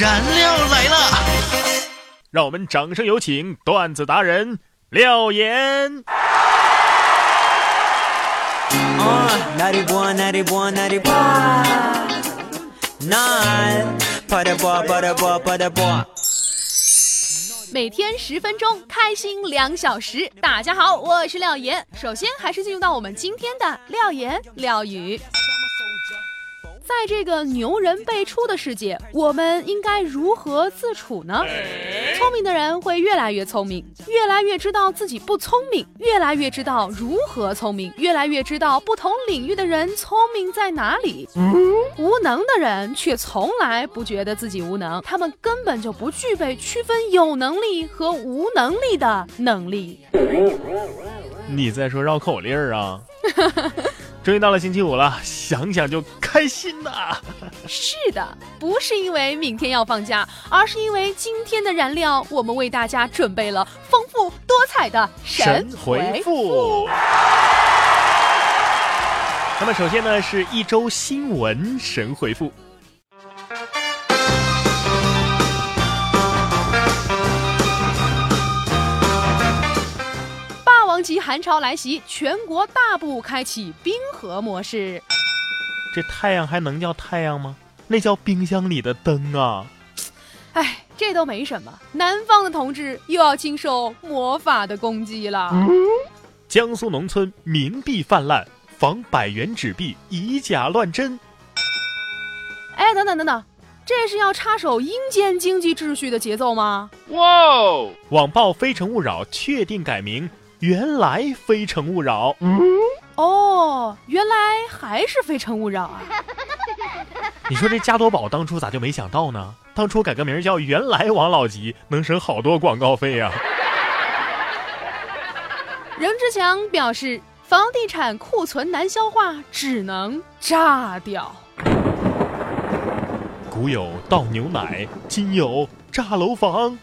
燃料来了，让我们掌声有请段子达人廖岩。每天十分钟，开心两小时。大家好，我是廖岩。首先，还是进入到我们今天的廖岩廖语。在这个牛人辈出的世界，我们应该如何自处呢？聪明的人会越来越聪明，越来越知道自己不聪明，越来越知道如何聪明，越来越知道不同领域的人聪明在哪里。无能的人却从来不觉得自己无能，他们根本就不具备区分有能力和无能力的能力。你在说绕口令啊？终于到了星期五了，想想就开心呐！是的，不是因为明天要放假，而是因为今天的燃料，我们为大家准备了丰富多彩的神回复。那么首先呢，是一周新闻神回复。寒潮来袭，全国大部开启冰河模式。这太阳还能叫太阳吗？那叫冰箱里的灯啊！哎，这都没什么。南方的同志又要经受魔法的攻击了。江苏农村冥币泛滥，防百元纸币以假乱真。哎，等等等等，这是要插手阴间经济秩序的节奏吗？哇！哦网曝《非诚勿扰》确定改名。原来《非诚勿扰》哦，原来还是《非诚勿扰》啊！你说这加多宝当初咋就没想到呢？当初改个名叫《原来王老吉》，能省好多广告费呀！任志强表示，房地产库存难消化，只能炸掉。古有倒牛奶，今有炸楼房。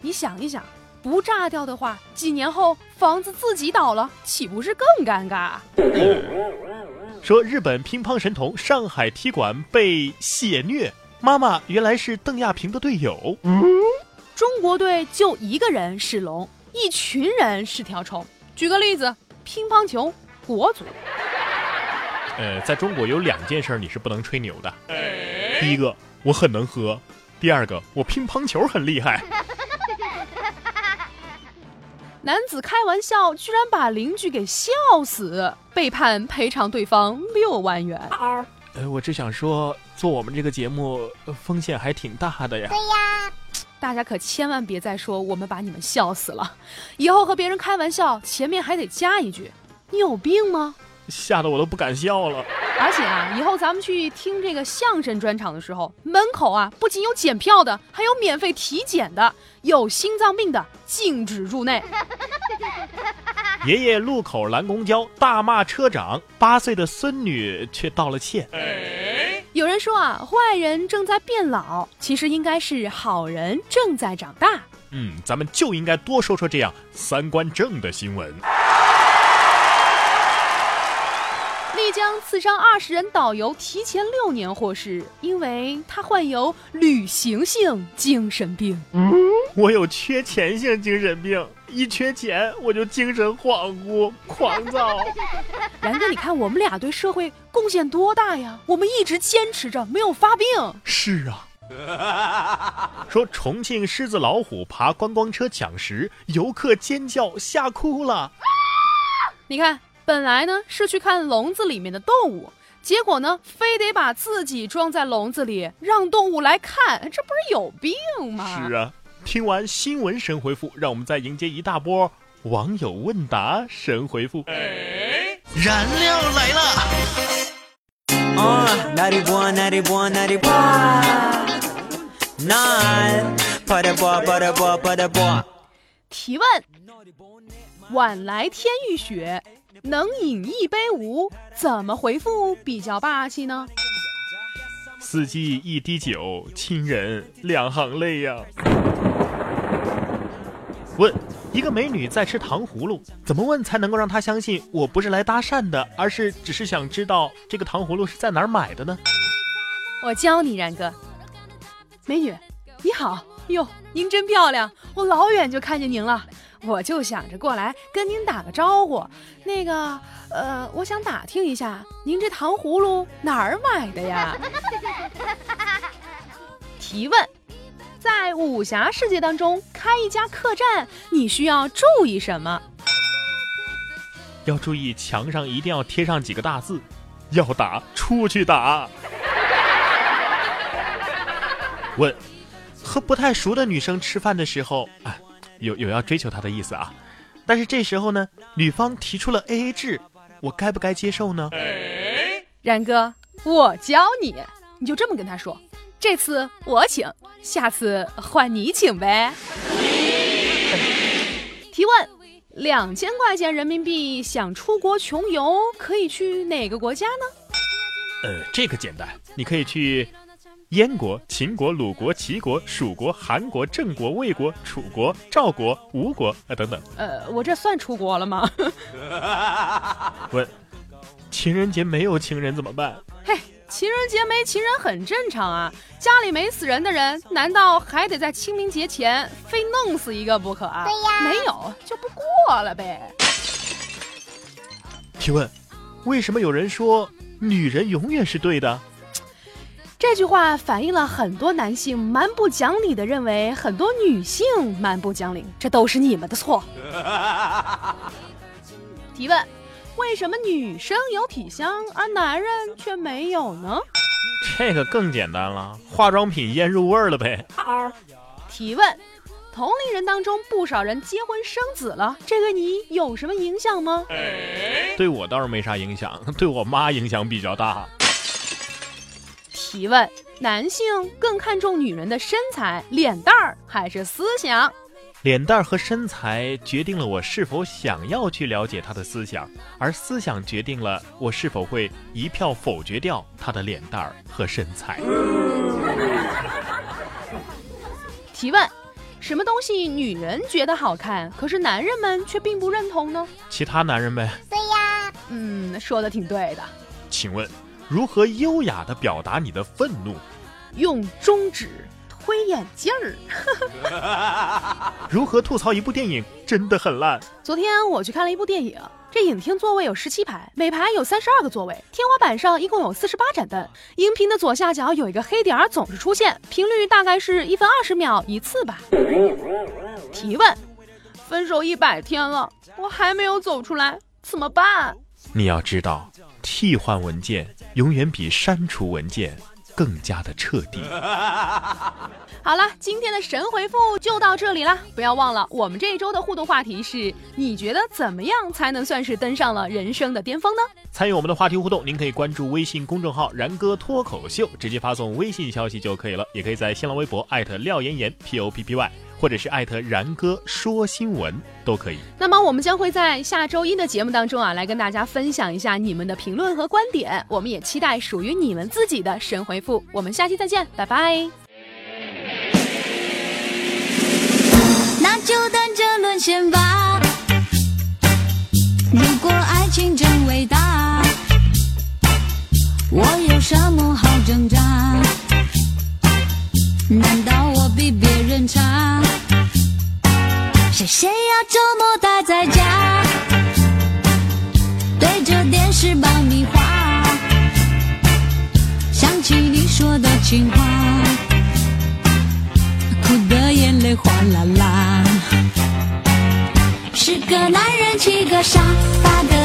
你想一想。不炸掉的话，几年后房子自己倒了，岂不是更尴尬？说日本乒乓神童上海踢馆被血虐，妈妈原来是邓亚萍的队友。中国队就一个人是龙，一群人是条虫。举个例子，乒乓球国足。呃，在中国有两件事你是不能吹牛的。第一个，我很能喝；第二个，我乒乓球很厉害。男子开玩笑，居然把邻居给笑死，被判赔偿对方六万元。呃，我只想说，做我们这个节目风险还挺大的呀。对呀，大家可千万别再说我们把你们笑死了，以后和别人开玩笑，前面还得加一句：“你有病吗？”吓得我都不敢笑了。而且啊，以后咱们去听这个相声专场的时候，门口啊不仅有检票的，还有免费体检的，有心脏病的禁止入内。爷爷路口拦公交，大骂车长，八岁的孙女却道了歉。有人说啊，坏人正在变老，其实应该是好人正在长大。嗯，咱们就应该多说说这样三观正的新闻。将刺伤二十人导游提前六年获释，因为他患有旅行性精神病。嗯我有缺钱性精神病，一缺钱我就精神恍惚、狂躁。然哥，你看我们俩对社会贡献多大呀？我们一直坚持着，没有发病。是啊。说重庆狮子老虎爬观光车抢食，游客尖叫吓哭了。你看。本来呢是去看笼子里面的动物，结果呢非得把自己装在笼子里，让动物来看，这不是有病吗？是啊，听完新闻神回复，让我们再迎接一大波网友问答神回复。燃料来了！提问：晚来天欲雪。能饮一杯无？怎么回复比较霸气呢？四季一滴酒，亲人两行泪呀。问：一个美女在吃糖葫芦，怎么问才能够让她相信我不是来搭讪的，而是只是想知道这个糖葫芦是在哪儿买的呢？我教你，然哥。美女，你好哟，您真漂亮，我老远就看见您了，我就想着过来跟您打个招呼。那个，呃，我想打听一下，您这糖葫芦哪儿买的呀？提问：在武侠世界当中开一家客栈，你需要注意什么？要注意墙上一定要贴上几个大字：要打出去打。问：和不太熟的女生吃饭的时候，啊，有有要追求她的意思啊，但是这时候呢，女方提出了 A A 制，我该不该接受呢？然哥，我教你，你就这么跟他说，这次我请，下次换你请呗。提问：两千块钱人民币想出国穷游，可以去哪个国家呢？呃，这个简单，你可以去。燕国、秦国、鲁国、齐国、蜀国、韩国、郑国、魏国、楚国、赵国、吴国啊等等。呃，我这算出国了吗？问，情人节没有情人怎么办？嘿，情人节没情人很正常啊。家里没死人的人，难道还得在清明节前非弄死一个不可啊？对呀，没有就不过了呗。提问，为什么有人说女人永远是对的？这句话反映了很多男性蛮不讲理的认为很多女性蛮不讲理，这都是你们的错。提问：为什么女生有体香而男人却没有呢？这个更简单了，化妆品腌入味儿了呗。提问：同龄人当中不少人结婚生子了，这对你有什么影响吗？对我倒是没啥影响，对我妈影响比较大。提问：男性更看重女人的身材、脸蛋儿还是思想？脸蛋儿和身材决定了我是否想要去了解他的思想，而思想决定了我是否会一票否决掉他的脸蛋儿和身材。提问：什么东西女人觉得好看，可是男人们却并不认同呢？其他男人呗。对呀，嗯，说的挺对的。请问？如何优雅的表达你的愤怒？用中指推眼镜儿。如何吐槽一部电影真的很烂？昨天我去看了一部电影，这影厅座位有十七排，每排有三十二个座位，天花板上一共有四十八盏灯。荧屏的左下角有一个黑点儿，总是出现，频率大概是一分二十秒一次吧。提问：分手一百天了，我还没有走出来，怎么办？你要知道。替换文件永远比删除文件更加的彻底。好了，今天的神回复就到这里啦！不要忘了，我们这一周的互动话题是：你觉得怎么样才能算是登上了人生的巅峰呢？参与我们的话题互动，您可以关注微信公众号“然哥脱口秀”，直接发送微信消息就可以了。也可以在新浪微博艾特廖妍妍 P O P P Y。或者是艾特然哥说新闻都可以。那么我们将会在下周一的节目当中啊，来跟大家分享一下你们的评论和观点。我们也期待属于你们自己的神回复。我们下期再见，拜拜。那就等着沦陷吧。如果爱情真伟大，我有什么好挣扎？难道我比别人差？谁谁要周末待在家，对着电视爆米花，想起你说的情话，哭的眼泪哗啦啦。十个男人七个傻，八个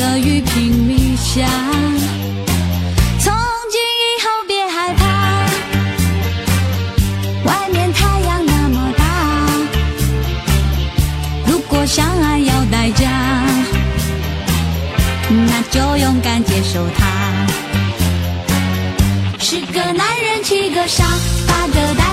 的雨拼命下从今以后别害怕外面太阳那么大如果相爱要代价那就勇敢接受它。十个男人七个傻八个呆